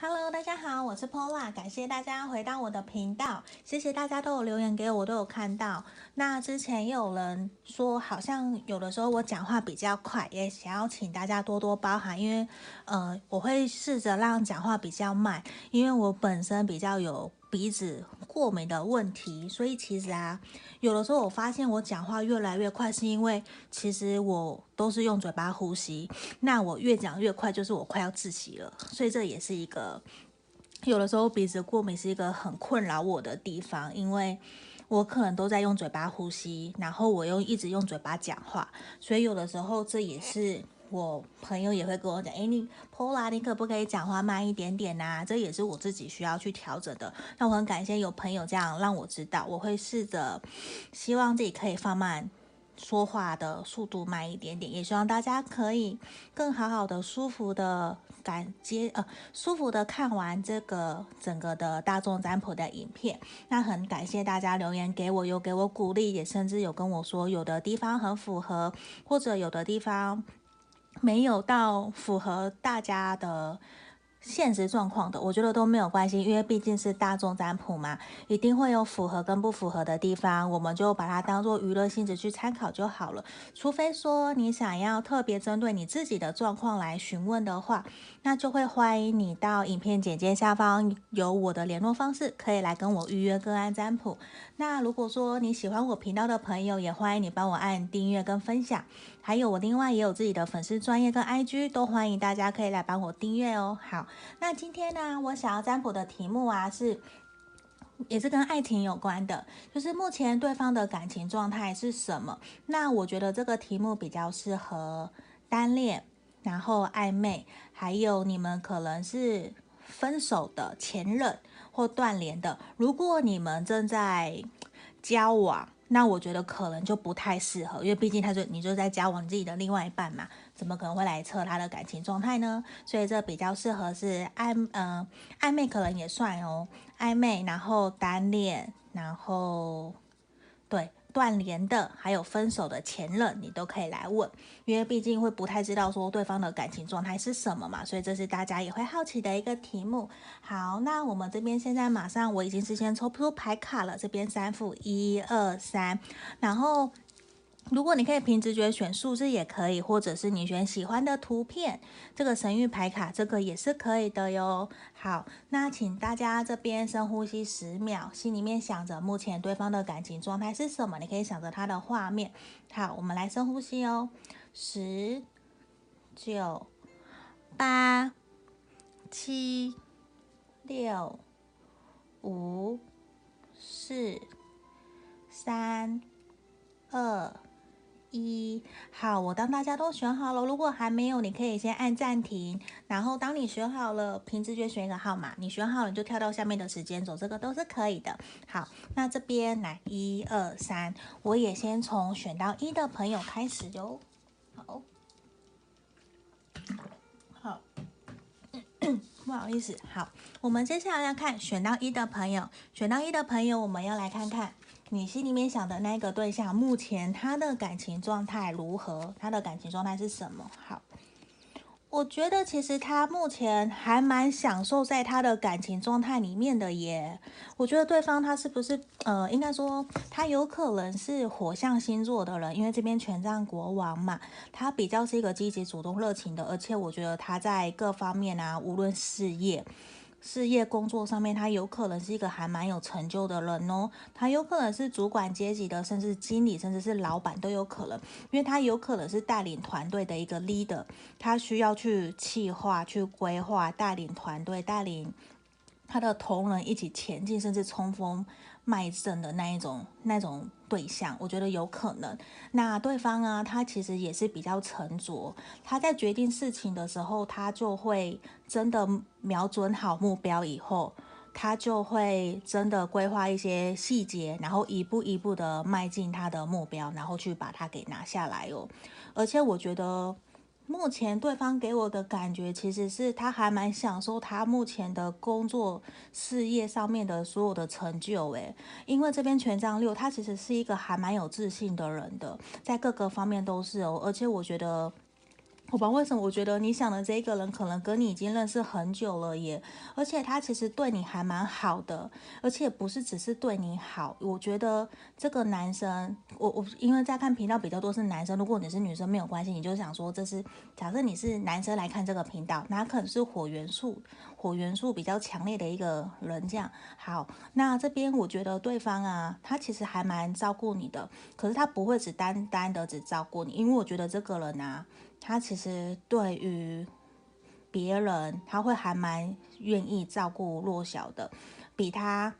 Hello，大家好，我是 Pola，感谢大家回到我的频道，谢谢大家都有留言给我，都有看到。那之前有人说，好像有的时候我讲话比较快，也想要请大家多多包涵，因为呃，我会试着让讲话比较慢，因为我本身比较有鼻子过敏的问题，所以其实啊，有的时候我发现我讲话越来越快，是因为其实我都是用嘴巴呼吸。那我越讲越快，就是我快要窒息了。所以这也是一个有的时候鼻子过敏是一个很困扰我的地方，因为我可能都在用嘴巴呼吸，然后我又一直用嘴巴讲话，所以有的时候这也是。我朋友也会跟我讲，哎，你 Pola，你可不可以讲话慢一点点呐、这也是我自己需要去调整的。那我很感谢有朋友这样让我知道，我会试着希望自己可以放慢说话的速度，慢一点点。也希望大家可以更好好的、舒服的感接呃，舒服的看完这个整个的大众占卜的影片。那很感谢大家留言给我，有给我鼓励，也甚至有跟我说有的地方很符合，或者有的地方。没有到符合大家的现实状况的，我觉得都没有关系，因为毕竟是大众占卜嘛，一定会有符合跟不符合的地方，我们就把它当做娱乐性质去参考就好了。除非说你想要特别针对你自己的状况来询问的话，那就会欢迎你到影片简介下方有我的联络方式，可以来跟我预约个案占卜。那如果说你喜欢我频道的朋友，也欢迎你帮我按订阅跟分享。还有我另外也有自己的粉丝专业跟 IG，都欢迎大家可以来帮我订阅哦。好，那今天呢，我想要占卜的题目啊，是也是跟爱情有关的，就是目前对方的感情状态是什么？那我觉得这个题目比较适合单恋，然后暧昧，还有你们可能是分手的前任或断联的。如果你们正在交往。那我觉得可能就不太适合，因为毕竟他就你就在交往自己的另外一半嘛，怎么可能会来测他的感情状态呢？所以这比较适合是暧嗯、呃、暧昧可能也算哦，暧昧，然后单恋，然后对。断联的，还有分手的前任，你都可以来问，因为毕竟会不太知道说对方的感情状态是什么嘛，所以这是大家也会好奇的一个题目。好，那我们这边现在马上，我已经事先抽出牌卡了，这边三副，一二三，然后。如果你可以凭直觉选数字也可以，或者是你选喜欢的图片，这个神諭牌卡这个也是可以的哟。好，那请大家这边深呼吸十秒，心里面想着目前对方的感情状态是什么，你可以想着他的画面。好，我们来深呼吸哦，十、九、八、七、六、五、四、三、二。一好，我当大家都选好了，如果还没有，你可以先按暂停，然后当你选好了，凭直觉选一个号码，你选好了就跳到下面的时间走，这个都是可以的。好，那这边来一二三，我也先从选到一的朋友开始哟。好，好，不好意思，好，我们接下来要看选到一的朋友，选到一的朋友，我们要来看看。你心里面想的那个对象，目前他的感情状态如何？他的感情状态是什么？好，我觉得其实他目前还蛮享受在他的感情状态里面的耶。我觉得对方他是不是呃，应该说他有可能是火象星座的人，因为这边权杖国王嘛，他比较是一个积极、主动、热情的，而且我觉得他在各方面啊，无论事业。事业工作上面，他有可能是一个还蛮有成就的人哦。他有可能是主管阶级的，甚至经理，甚至是老板都有可能，因为他有可能是带领团队的一个 leader，他需要去企划、去规划、带领团队、带领他的同仁一起前进，甚至冲锋。卖肾的那一种那种对象，我觉得有可能。那对方啊，他其实也是比较沉着。他在决定事情的时候，他就会真的瞄准好目标，以后他就会真的规划一些细节，然后一步一步的迈进他的目标，然后去把它给拿下来哦。而且我觉得。目前对方给我的感觉，其实是他还蛮享受他目前的工作事业上面的所有的成就，诶，因为这边权杖六，他其实是一个还蛮有自信的人的，在各个方面都是哦，而且我觉得我不知道为什么，我觉得你想的这个人可能跟你已经认识很久了耶，而且他其实对你还蛮好的，而且不是只是对你好。我觉得这个男生，我我因为在看频道比较多是男生，如果你是女生没有关系，你就想说这是假设你是男生来看这个频道，那可能是火元素，火元素比较强烈的一个人这样。好，那这边我觉得对方啊，他其实还蛮照顾你的，可是他不会只单单的只照顾你，因为我觉得这个人啊。他其实对于别人，他会还蛮愿意照顾弱小的，比他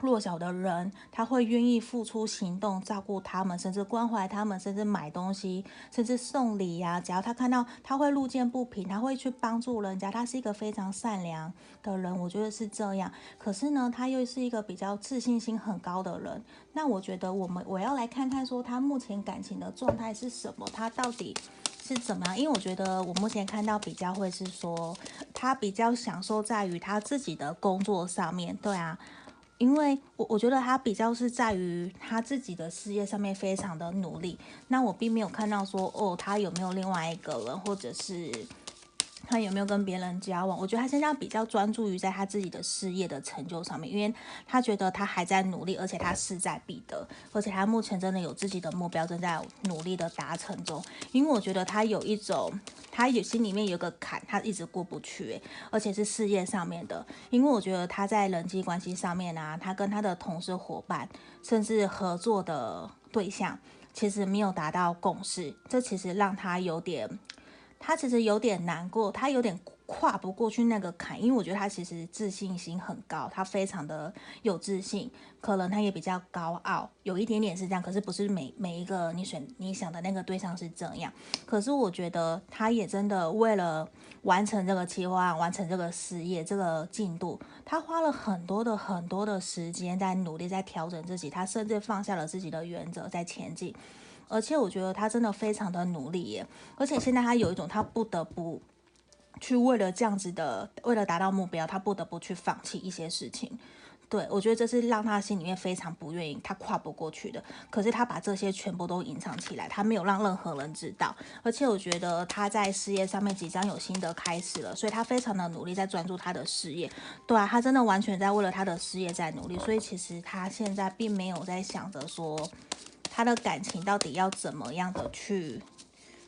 弱小的人，他会愿意付出行动照顾他们，甚至关怀他们，甚至买东西，甚至送礼呀。只要他看到他会路见不平，他会去帮助人家。他是一个非常善良的人，我觉得是这样。可是呢，他又是一个比较自信心很高的人。那我觉得我们我要来看看说他目前感情的状态是什么，他到底。是怎么样？因为我觉得我目前看到比较会是说，他比较享受在于他自己的工作上面，对啊，因为我我觉得他比较是在于他自己的事业上面非常的努力。那我并没有看到说，哦，他有没有另外一个人，或者是。他有没有跟别人交往？我觉得他现在比较专注于在他自己的事业的成就上面，因为他觉得他还在努力，而且他势在必得，而且他目前真的有自己的目标，正在努力的达成中。因为我觉得他有一种，他有心里面有个坎，他一直过不去，而且是事业上面的。因为我觉得他在人际关系上面啊，他跟他的同事伙伴，甚至合作的对象，其实没有达到共识，这其实让他有点。他其实有点难过，他有点跨不过去那个坎，因为我觉得他其实自信心很高，他非常的有自信，可能他也比较高傲，有一点点是这样，可是不是每每一个你选你想的那个对象是这样。可是我觉得他也真的为了完成这个计划，完成这个事业这个进度，他花了很多的很多的时间在努力，在调整自己，他甚至放下了自己的原则在前进。而且我觉得他真的非常的努力耶，而且现在他有一种他不得不去为了这样子的，为了达到目标，他不得不去放弃一些事情。对，我觉得这是让他心里面非常不愿意，他跨不过去的。可是他把这些全部都隐藏起来，他没有让任何人知道。而且我觉得他在事业上面即将有新的开始了，所以他非常的努力在专注他的事业。对啊，他真的完全在为了他的事业在努力，所以其实他现在并没有在想着说。他的感情到底要怎么样的去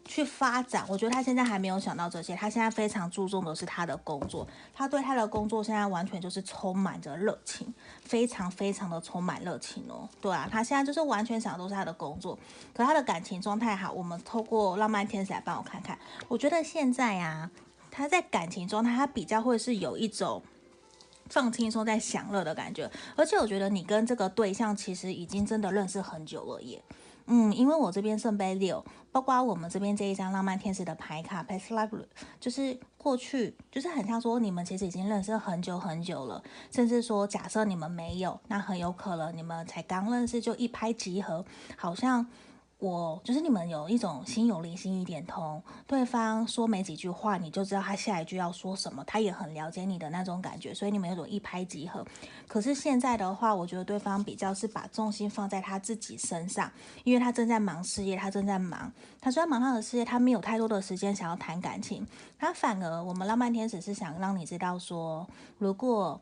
去发展？我觉得他现在还没有想到这些，他现在非常注重的是他的工作，他对他的工作现在完全就是充满着热情，非常非常的充满热情哦。对啊，他现在就是完全想的都是他的工作，可他的感情状态好，我们透过浪漫天使来帮我看看。我觉得现在呀，他在感情状态，他比较会是有一种。放轻松，在享乐的感觉，而且我觉得你跟这个对象其实已经真的认识很久了耶。嗯，因为我这边圣杯六，包括我们这边这一张浪漫天使的牌卡，Past Life，就是过去，就是很像说你们其实已经认识很久很久了，甚至说假设你们没有，那很有可能你们才刚认识就一拍即合，好像。我就是你们有一种心有灵犀一点通，对方说没几句话，你就知道他下一句要说什么，他也很了解你的那种感觉，所以你们有种一拍即合。可是现在的话，我觉得对方比较是把重心放在他自己身上，因为他正在忙事业，他正在忙，他虽然忙他的事业，他没有太多的时间想要谈感情，他反而我们浪漫天使是想让你知道说，如果。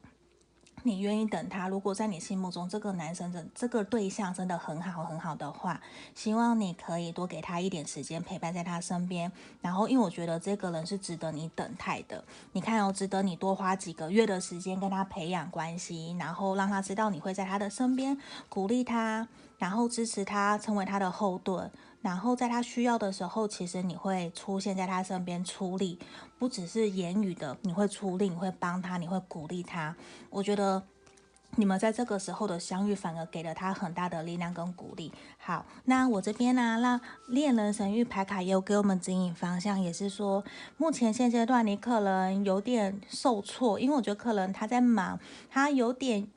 你愿意等他？如果在你心目中这个男生的这个对象真的很好很好的话，希望你可以多给他一点时间陪伴在他身边。然后，因为我觉得这个人是值得你等待的。你看哦，值得你多花几个月的时间跟他培养关系，然后让他知道你会在他的身边鼓励他，然后支持他，成为他的后盾。然后在他需要的时候，其实你会出现在他身边出力，不只是言语的，你会出力，你会帮他，你会鼓励他。我觉得你们在这个时候的相遇，反而给了他很大的力量跟鼓励。好，那我这边呢，让恋人神域牌卡也有给我们指引方向，也是说，目前现阶段你可能有点受挫，因为我觉得可能他在忙，他有点。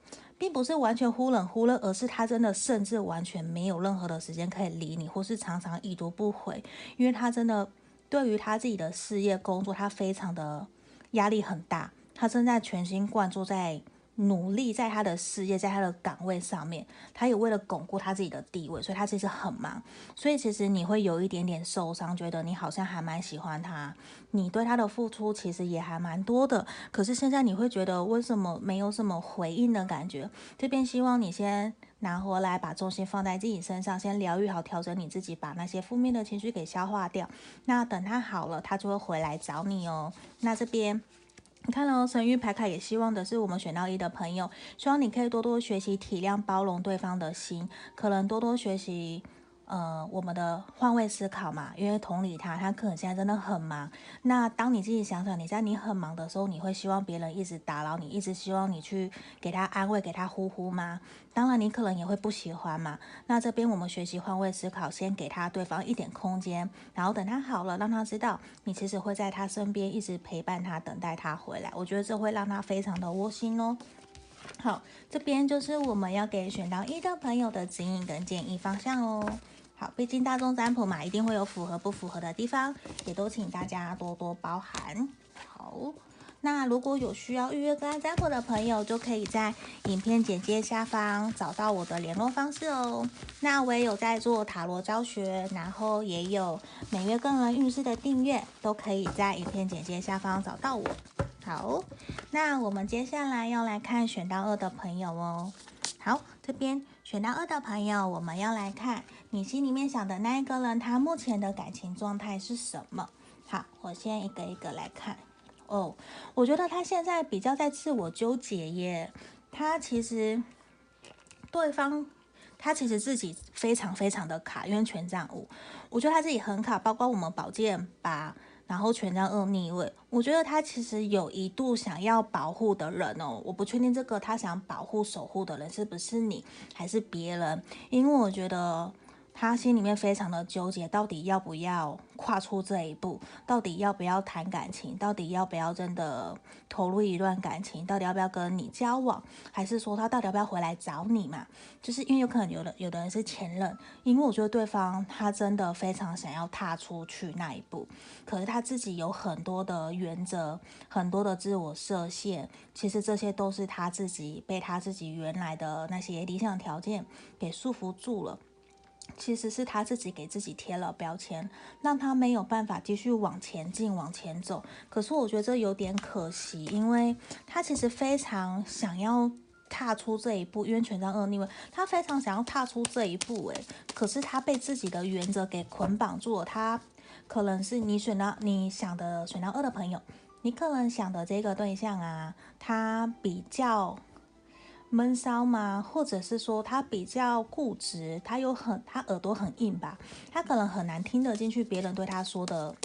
并不是完全忽冷忽热，而是他真的甚至完全没有任何的时间可以理你，或是常常已读不回，因为他真的对于他自己的事业工作，他非常的压力很大，他正在全心贯注在努力在他的事业，在他的岗位上面，他也为了巩固他自己的地位，所以他其实很忙。所以其实你会有一点点受伤，觉得你好像还蛮喜欢他，你对他的付出其实也还蛮多的。可是现在你会觉得为什么没有什么回应的感觉？这边希望你先拿回来，把重心放在自己身上，先疗愈好，调整你自己，把那些负面的情绪给消化掉。那等他好了，他就会回来找你哦。那这边。你看哦神谕牌卡，也希望的是我们选到一的朋友，希望你可以多多学习体谅、包容对方的心，可能多多学习。呃，我们的换位思考嘛，因为同理他，他可能现在真的很忙。那当你自己想想，你在你很忙的时候，你会希望别人一直打扰你，一直希望你去给他安慰，给他呼呼吗？当然，你可能也会不喜欢嘛。那这边我们学习换位思考，先给他对方一点空间，然后等他好了，让他知道你其实会在他身边一直陪伴他，等待他回来。我觉得这会让他非常的窝心哦。好，这边就是我们要给选到一的朋友的指引跟建议方向哦。好，毕竟大众占卜嘛，一定会有符合不符合的地方，也都请大家多多包涵。好，那如果有需要预约个案占卜的朋友，就可以在影片简介下方找到我的联络方式哦。那我也有在做塔罗教学，然后也有每月个人运势的订阅，都可以在影片简介下方找到我。好，那我们接下来要来看选到二的朋友哦。好，这边选到二的朋友，我们要来看你心里面想的那一个人，他目前的感情状态是什么？好，我先一个一个来看。哦，我觉得他现在比较在自我纠结耶。他其实对方，他其实自己非常非常的卡，因为权杖五，我觉得他自己很卡，包括我们宝剑八。然后权杖二逆位，我觉得他其实有一度想要保护的人哦，我不确定这个他想保护守护的人是不是你还是别人，因为我觉得。他心里面非常的纠结，到底要不要跨出这一步？到底要不要谈感情？到底要不要真的投入一段感情？到底要不要跟你交往？还是说他到底要不要回来找你嘛？就是因为有可能有的有的人是前任，因为我觉得对方他真的非常想要踏出去那一步，可是他自己有很多的原则，很多的自我设限，其实这些都是他自己被他自己原来的那些理想条件给束缚住了。其实是他自己给自己贴了标签，让他没有办法继续往前进、往前走。可是我觉得这有点可惜，因为他其实非常想要踏出这一步，因为权杖二逆位，他非常想要踏出这一步，诶，可是他被自己的原则给捆绑住了。他可能是你选到你想的选到二的朋友，你可能想的这个对象啊，他比较。闷骚吗？或者是说他比较固执，他有很他耳朵很硬吧，他可能很难听得进去别人对他说的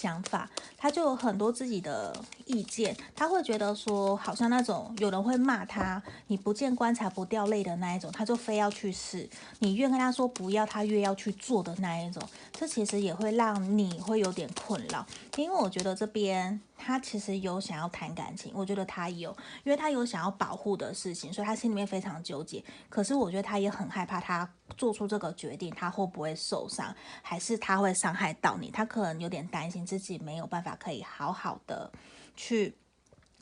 想法，他就有很多自己的意见，他会觉得说好像那种有人会骂他，你不见棺材不掉泪的那一种，他就非要去试，你越跟他说不要，他越要去做的那一种，这其实也会让你会有点困扰，因为我觉得这边。他其实有想要谈感情，我觉得他有，因为他有想要保护的事情，所以他心里面非常纠结。可是我觉得他也很害怕，他做出这个决定，他会不会受伤，还是他会伤害到你？他可能有点担心自己没有办法可以好好的去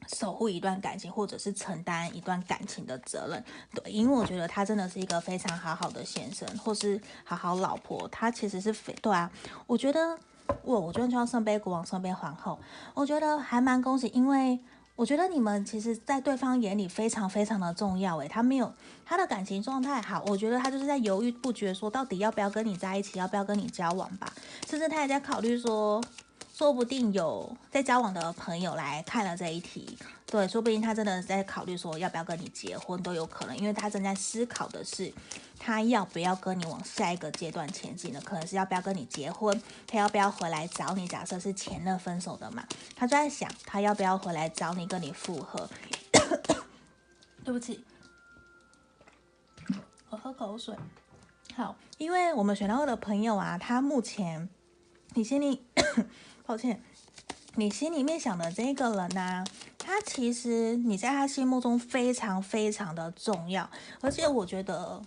守护一段感情，或者是承担一段感情的责任。对，因为我觉得他真的是一个非常好好的先生，或是好好老婆。他其实是非对啊，我觉得。我我昨天就要圣杯国王、圣杯皇后，我觉得还蛮恭喜，因为我觉得你们其实，在对方眼里非常非常的重要。诶，他没有他的感情状态好，我觉得他就是在犹豫不决，说到底要不要跟你在一起，要不要跟你交往吧。甚至他也在考虑说，说不定有在交往的朋友来看了这一题。对，说不定他真的在考虑说要不要跟你结婚都有可能，因为他正在思考的是他要不要跟你往下一个阶段前进的，可能是要不要跟你结婚，他要不要回来找你。假设是前任分手的嘛，他就在想他要不要回来找你跟你复合。对不起，我喝口水。好，因为我们选到的朋友啊，他目前你心里抱歉，你心里面想的这个人呢、他其实你在他心目中非常非常的重要，而且我觉得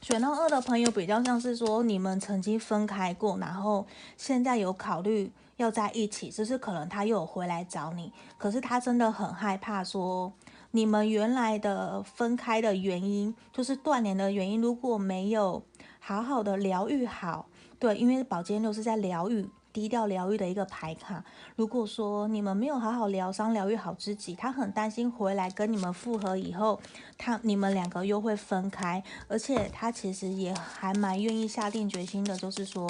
选到二的朋友比较像是说你们曾经分开过，然后现在有考虑要在一起，只是可能他又有回来找你，可是他真的很害怕说你们原来的分开的原因，就是断联的原因，如果没有好好的疗愈好，对，因为宝剑六是在疗愈。低调疗愈的一个牌卡。如果说你们没有好好疗伤、疗愈好自己，他很担心回来跟你们复合以后，他你们两个又会分开，而且他其实也还蛮愿意下定决心的，就是说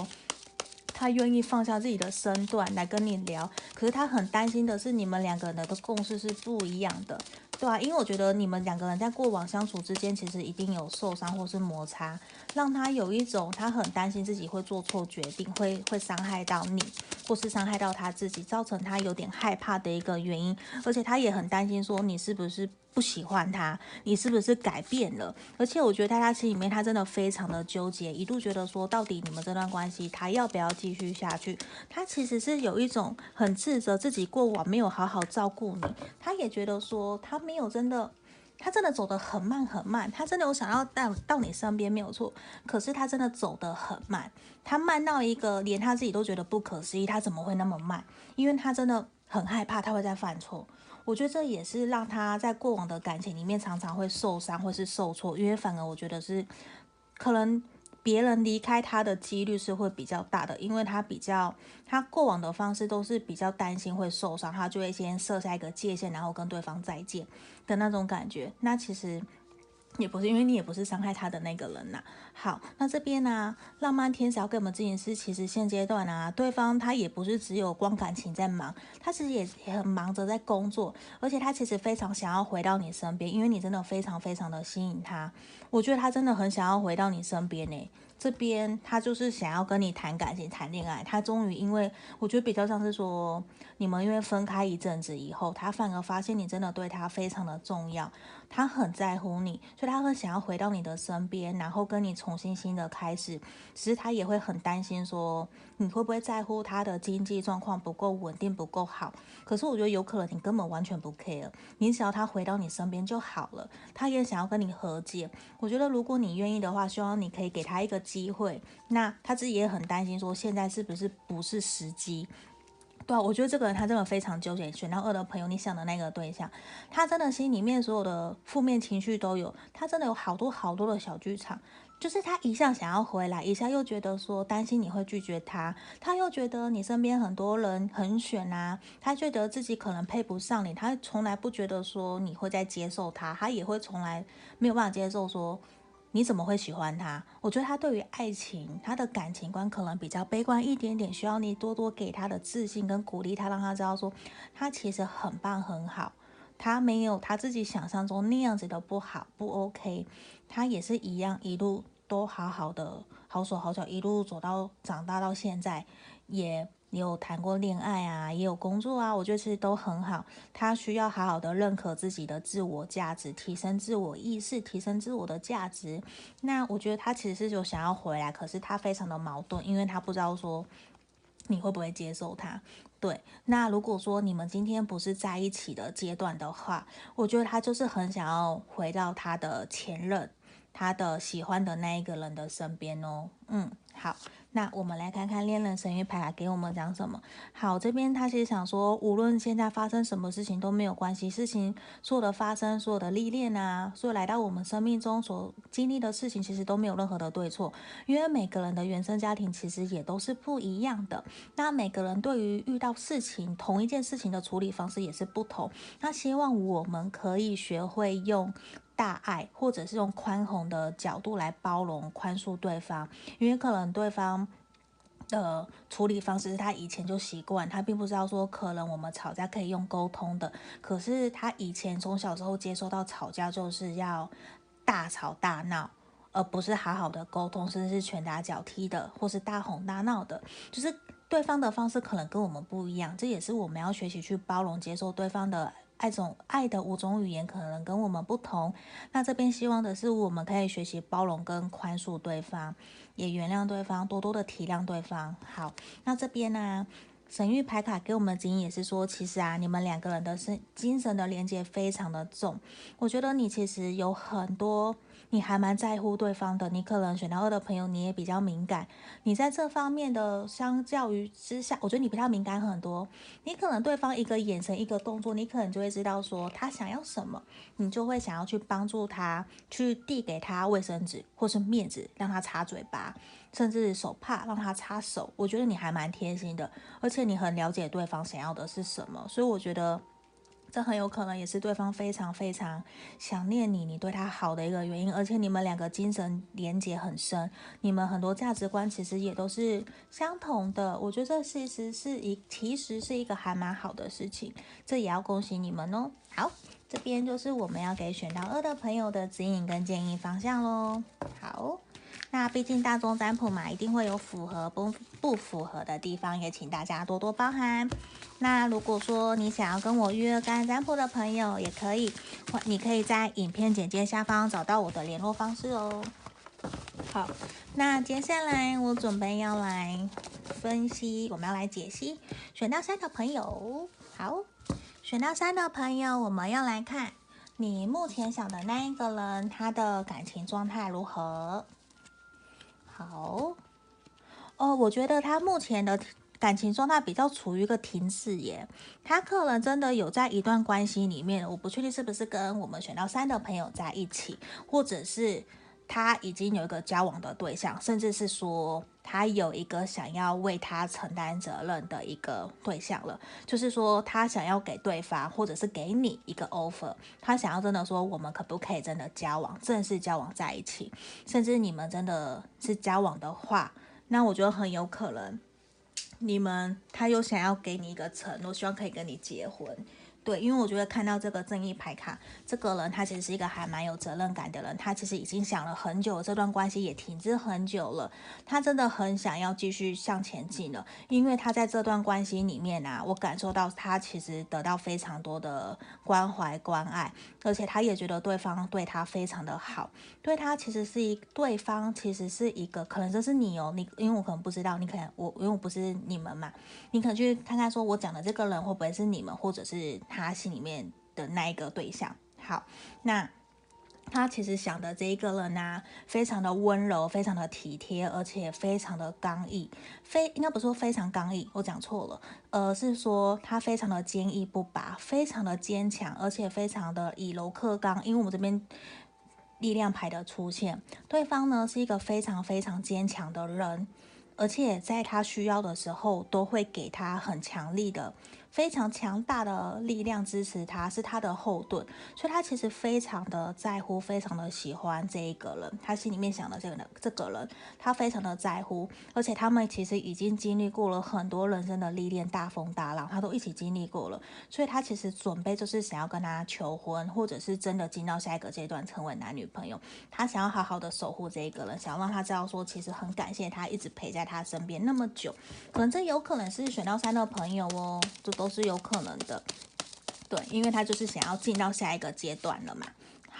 他愿意放下自己的身段来跟你聊。可是他很担心的是，你们两个人的共识是不一样的。对啊，因为我觉得你们两个人在过往相处之间，其实一定有受伤或是摩擦，让他有一种他很担心自己会做错决定，会会伤害到你，或是伤害到他自己，造成他有点害怕的一个原因，而且他也很担心说你是不是。不喜欢他，你是不是改变了？而且我觉得在他心里面，他真的非常的纠结，一度觉得说，到底你们这段关系，他要不要继续下去？他其实是有一种很自责自己过往没有好好照顾你，他也觉得说，他没有真的，他真的走得很慢很慢，他真的有想要到到你身边没有错，可是他真的走得很慢，他慢到一个连他自己都觉得不可思议，他怎么会那么慢？因为他真的很害怕他会再犯错。我觉得这也是让他在过往的感情里面常常会受伤或是受挫，因为反而我觉得是可能别人离开他的几率是会比较大的，因为他比较他过往的方式都是比较担心会受伤，他就会先设下一个界限，然后跟对方再见的那种感觉。那其实。也不是，因为你也不是伤害他的那个人呐、好，那这边呢、浪漫天使要给我们咨询师，其实现阶段啊，对方他也不是只有光感情在忙，他其实也也很忙着在工作，而且他其实非常想要回到你身边，因为你真的非常非常的吸引他。我觉得他真的很想要回到你身边呢。这边他就是想要跟你谈感情、谈恋爱。他终于，因为我觉得比较像是说，你们因为分开一阵子以后，他反而发现你真的对他非常的重要，他很在乎你，所以他会想要回到你的身边，然后跟你重新新的开始。其实他也会很担心说，你会不会在乎他的经济状况不够稳定、不够好？可是我觉得有可能你根本完全不 care，你只要他回到你身边就好了。他也想要跟你和解。我觉得如果你愿意的话，希望你可以给他一个。机会，那他自己也很担心，说现在是不是不是时机？对，我觉得这个人他真的非常纠结。选到二的朋友，你想的那个对象，他真的心里面所有的负面情绪都有，他真的有好多好多的小剧场，就是他一下想要回来，一下又觉得说担心你会拒绝他，他又觉得你身边很多人很选啊，他觉得自己可能配不上你，他从来不觉得说你会再接受他，他也会从来没有办法接受说。你怎么会喜欢他？我觉得他对于爱情，他的感情观可能比较悲观一点点，需要你多多给他的自信跟鼓励他，让他知道说他其实很棒很好，他没有他自己想象中那样子的不好不 OK，他也是一样一路都好好的好手好脚，一路走到长大到现在也。你有谈过恋爱啊，也有工作啊，我觉得其实都很好。他需要好好的认可自己的自我价值，提升自我意识，提升自我的价值。那我觉得他其实是有想要回来，可是他非常的矛盾，因为他不知道说你会不会接受他。对，那如果说你们今天不是在一起的阶段的话，我觉得他就是很想要回到他的前任，他的喜欢的那一个人的身边哦。嗯，好。那我们来看看恋人神諭牌给我们讲什么。好，这边他其实想说，无论现在发生什么事情都没有关系，事情所有的发生，所有的历练啊，所有来到我们生命中所经历的事情，其实都没有任何的对错，因为每个人的原生家庭其实也都是不一样的。那每个人对于遇到事情，同一件事情的处理方式也是不同。那希望我们可以学会用。大爱，或者是用宽宏的角度来包容、宽恕对方，因为可能对方的处理方式是他以前就习惯，他并不知道说可能我们吵架可以用沟通的，可是他以前从小时候接受到吵架就是要大吵大闹，而不是好好的沟通，甚至是拳打脚踢的，或是大吼大闹的，就是对方的方式可能跟我们不一样，这也是我们要学习去包容、接受对方的。爱种爱的五种语言可能跟我们不同，那这边希望的是我们可以学习包容跟宽恕对方，也原谅对方，多多的体谅对方。好，那这边呢、神域牌卡给我们的指引也是说，其实啊，你们两个人的身精神的连接非常的重，我觉得你其实有很多你还蛮在乎对方的。你可能选到二的朋友，你也比较敏感。你在这方面的，相较于之下，我觉得你比较敏感很多。你可能对方一个眼神、一个动作，你可能就会知道说他想要什么，你就会想要去帮助他，去递给他卫生纸或是面纸，让他擦嘴巴，甚至手帕让他擦手。我觉得你还蛮贴心的，而且你很了解对方想要的是什么，所以我觉得。这很有可能也是对方非常非常想念你，你对他好的一个原因，而且你们两个精神连结很深，你们很多价值观其实也都是相同的。我觉得这其实是一，其实是一个还蛮好的事情，这也要恭喜你们哦。好，这边就是我们要给选到二的朋友的指引跟建议方向喽。好。那毕竟大众占卜嘛，一定会有符合不不符合的地方，也请大家多多包涵。那如果说你想要跟我预约干占卜的朋友，也可以，你可以在影片简介下方找到我的联络方式哦。好，那接下来我准备要来分析，我们要来解析选到三的朋友。好，选到三的朋友，我们要来看你目前想的那一个人，他的感情状态如何？好，哦，我觉得他目前的感情状态比较处于一个停滞耶，他可能真的有在一段关系里面，我不确定是不是跟我们选到三的朋友在一起，或者是。他已经有一个交往的对象，甚至是说他有一个想要为他承担责任的一个对象了。就是说，他想要给对方，或者是给你一个 offer，他想要真的说，我们可不可以真的交往，正式交往在一起？甚至你们真的是交往的话，那我觉得很有可能，你们他又想要给你一个承诺，希望可以跟你结婚。对，因为我觉得看到这个正义牌卡，这个人他其实是一个还蛮有责任感的人，他其实已经想了很久，这段关系也停滞很久了，他真的很想要继续向前进了，因为他在这段关系里面啊，我感受到他其实得到非常多的关怀关爱，而且他也觉得对方对他非常的好，对他其实是一对方其实是一个，可能这是你哦，你因为我可能不知道，你可能我因为我不是你们嘛，你可能去看看说我讲的这个人会不会是你们，或者是。他他心里面的那一个对象，好，那他其实想的这一个人呢、非常的温柔，非常的体贴，而且非常的刚毅，非应该不是说非常刚毅，我讲错了，而是说他非常的坚毅不拔，非常的坚强，而且非常的以柔克刚。因为我们这边力量牌的出现，对方呢是一个非常非常坚强的人，而且在他需要的时候，都会给他很强力的。非常强大的力量支持他，是他的后盾，所以他其实非常的在乎，非常的喜欢这一个人。他心里面想的这个人，这个人他非常的在乎，而且他们其实已经经历过了很多人生的历练，大风大浪，他都一起经历过了。所以他其实准备就是想要跟他求婚，或者是真的进到下一个阶段，成为男女朋友。他想要好好的守护这一个人，想要让他知道说，其实很感谢他一直陪在他身边那么久。可能这有可能是选到三的朋友哦，都是有可能的，对，因为他就是想要进到下一个阶段了嘛。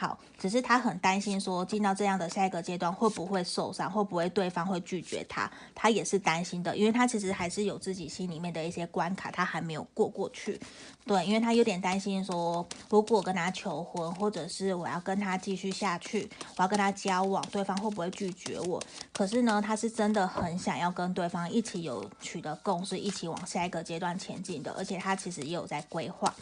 好，只是他很担心说进到这样的下一个阶段会不会受伤，会不会对方会拒绝他，他也是担心的，因为他其实还是有自己心里面的一些关卡，他还没有过过去。对，因为他有点担心说，如果跟他求婚，或者是我要跟他继续下去，我要跟他交往，对方会不会拒绝我？可是呢，他是真的很想要跟对方一起有取得共识，一起往下一个阶段前进的，而且他其实也有在规划。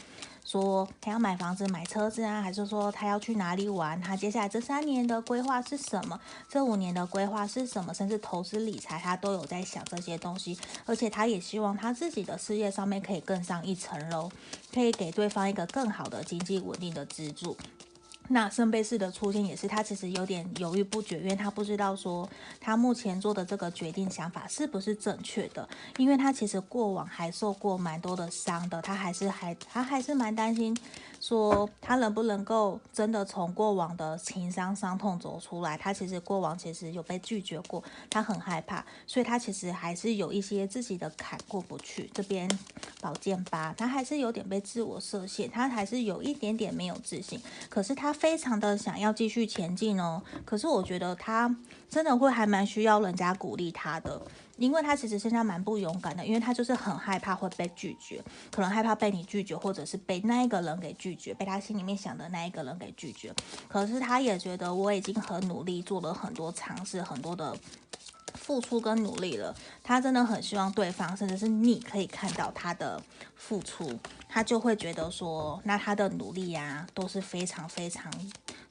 说他要买房子、买车子啊，还是说他要去哪里玩？他接下来这三年的规划是什么？这五年的规划是什么？甚至投资理财，他都有在想这些东西。而且他也希望他自己的事业上面可以更上一层楼，可以给对方一个更好的经济稳定的支柱。那圣杯四的出现也是他其实有点犹豫不决，因为他不知道说他目前做的这个决定想法是不是正确的，因为他其实过往还受过蛮多的伤的，他还是还他还是蛮担心。说他能不能够真的从过往的情伤伤痛走出来？他其实过往其实有被拒绝过，他很害怕，所以他其实还是有一些自己的坎过不去。这边宝剑八，他还是有点被自我设限，他还是有一点点没有自信。可是他非常的想要继续前进哦。可是我觉得他真的会还蛮需要人家鼓励他的。因为他其实现在蛮不勇敢的，因为他就是很害怕会被拒绝，可能害怕被你拒绝，或者是被那一个人给拒绝，被他心里面想的那一个人给拒绝。可是他也觉得我已经很努力，做了很多尝试，很多的付出跟努力了。他真的很希望对方，甚至是你可以看到他的付出，他就会觉得说，那他的努力呀、啊，都是非常非常。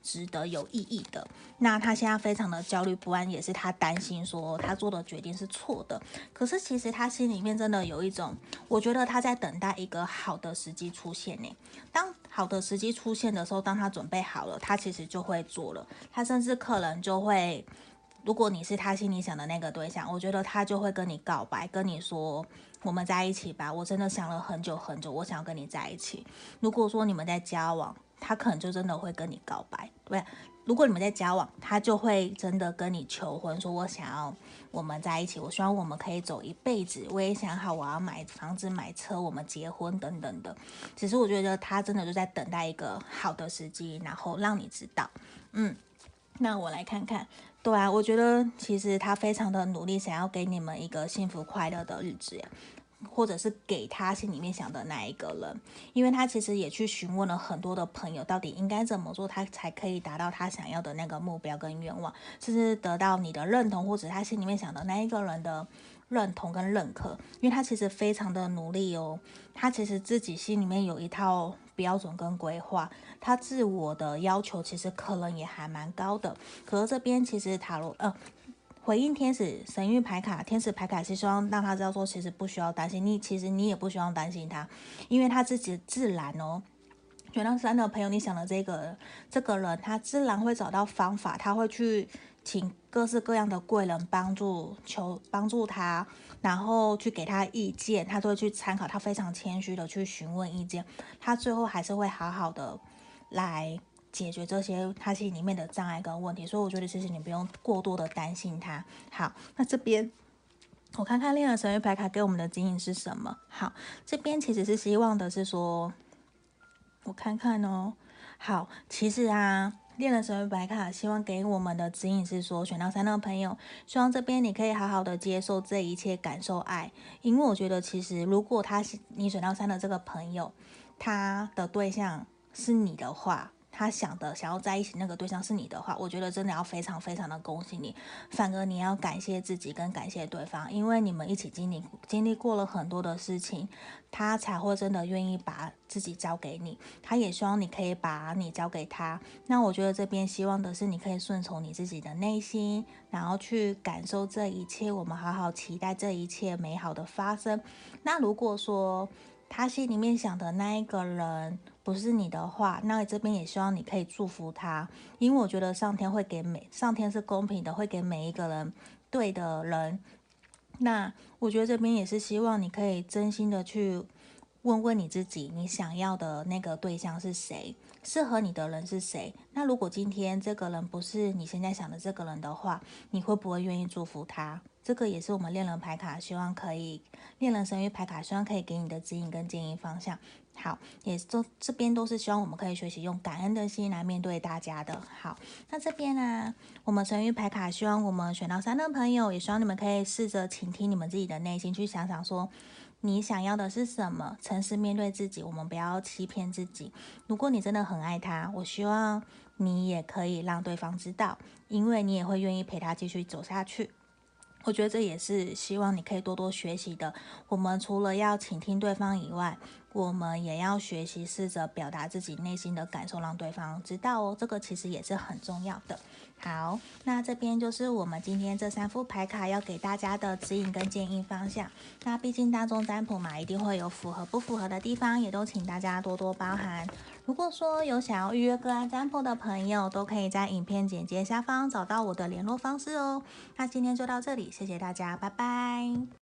值得有意义的。那他现在非常的焦虑不安，也是他担心说他做的决定是错的。可是其实他心里面真的有一种，我觉得他在等待一个好的时机出现呢。当好的时机出现的时候，当他准备好了，他其实就会做了。他甚至可能就会，如果你是他心里想的那个对象，我觉得他就会跟你告白，跟你说我们在一起吧。我真的想了很久很久，我想要跟你在一起。如果说你们在交往。他可能就真的会跟你告白，对。如果你们在交往，他就会真的跟你求婚，说我想要我们在一起，我希望我们可以走一辈子。我也想好我要买房子、买车，我们结婚等等的。只是我觉得他真的就在等待一个好的时机，然后让你知道。嗯，那我来看看。对啊，我觉得其实他非常的努力，想要给你们一个幸福快乐的日子呀。或者是给他心里面想的那一个人，因为他其实也去询问了很多的朋友，到底应该怎么做，他才可以达到他想要的那个目标跟愿望，甚至得到你的认同，或者他心里面想的那一个人的认同跟认可。因为他其实非常的努力哦，他其实自己心里面有一套标准跟规划，他自我的要求其实可能也还蛮高的。可是这边其实塔罗，呃。回应天使神谕牌卡，天使牌卡是希望让他知道说，其实不需要担心你，其实你也不需要担心他，因为他自己自然哦。选到三的朋友，你想的这个这个人，他自然会找到方法，他会去请各式各样的贵人帮助，求帮助他，然后去给他意见，他都会去参考，他非常谦虚的去询问意见，他最后还是会好好的来。解决这些他心里面的障碍跟问题，所以我觉得其实你不用过多的担心他。好，那这边我看看恋人神域牌卡给我们的指引是什么？好，这边其实是希望的是说，我看看哦。好，其实啊，恋人神諭牌卡希望给我们的指引是说，选到三的朋友，希望这边你可以好好的接受这一切，感受爱。因为我觉得其实如果他是你选到三的这个朋友，他的对象是你的话。他想的想要在一起那个对象是你的话，我觉得真的要非常非常的恭喜你。反而你要感谢自己跟感谢对方，因为你们一起经历经历过了很多的事情，他才会真的愿意把自己交给你。他也希望你可以把你交给他。那我觉得这边希望的是你可以顺从你自己的内心，然后去感受这一切。我们好好期待这一切美好的发生。那如果说他心里面想的那一个人，不是你的话，那这边也希望你可以祝福他，因为我觉得上天会给每，上天是公平的，会给每一个人对的人。那我觉得这边也是希望你可以真心的去问问你自己，你想要的那个对象是谁，适合你的人是谁。那如果今天这个人不是你现在想的这个人的话，你会不会愿意祝福他？这个也是我们恋人牌卡希望可以，恋人神諭牌卡希望可以给你的指引跟建议方向。好，也都这边都是希望我们可以学习用感恩的心来面对大家的。好，那这边呢、我们神諭牌卡希望我们选到三的朋友，也希望你们可以试着倾听你们自己的内心，去想想说你想要的是什么，诚实面对自己，我们不要欺骗自己。如果你真的很爱他，我希望你也可以让对方知道，因为你也会愿意陪他继续走下去。我觉得这也是希望你可以多多学习的。我们除了要倾听对方以外，我们也要学习试着表达自己内心的感受，让对方知道哦。这个其实也是很重要的。好，那这边就是我们今天这三副牌卡要给大家的指引跟建议方向。那毕竟大众占卜嘛，一定会有符合不符合的地方，也都请大家多多包涵。如果说有想要预约个案占卜的朋友，都可以在影片简介下方找到我的联络方式哦。那今天就到这里，谢谢大家，拜拜。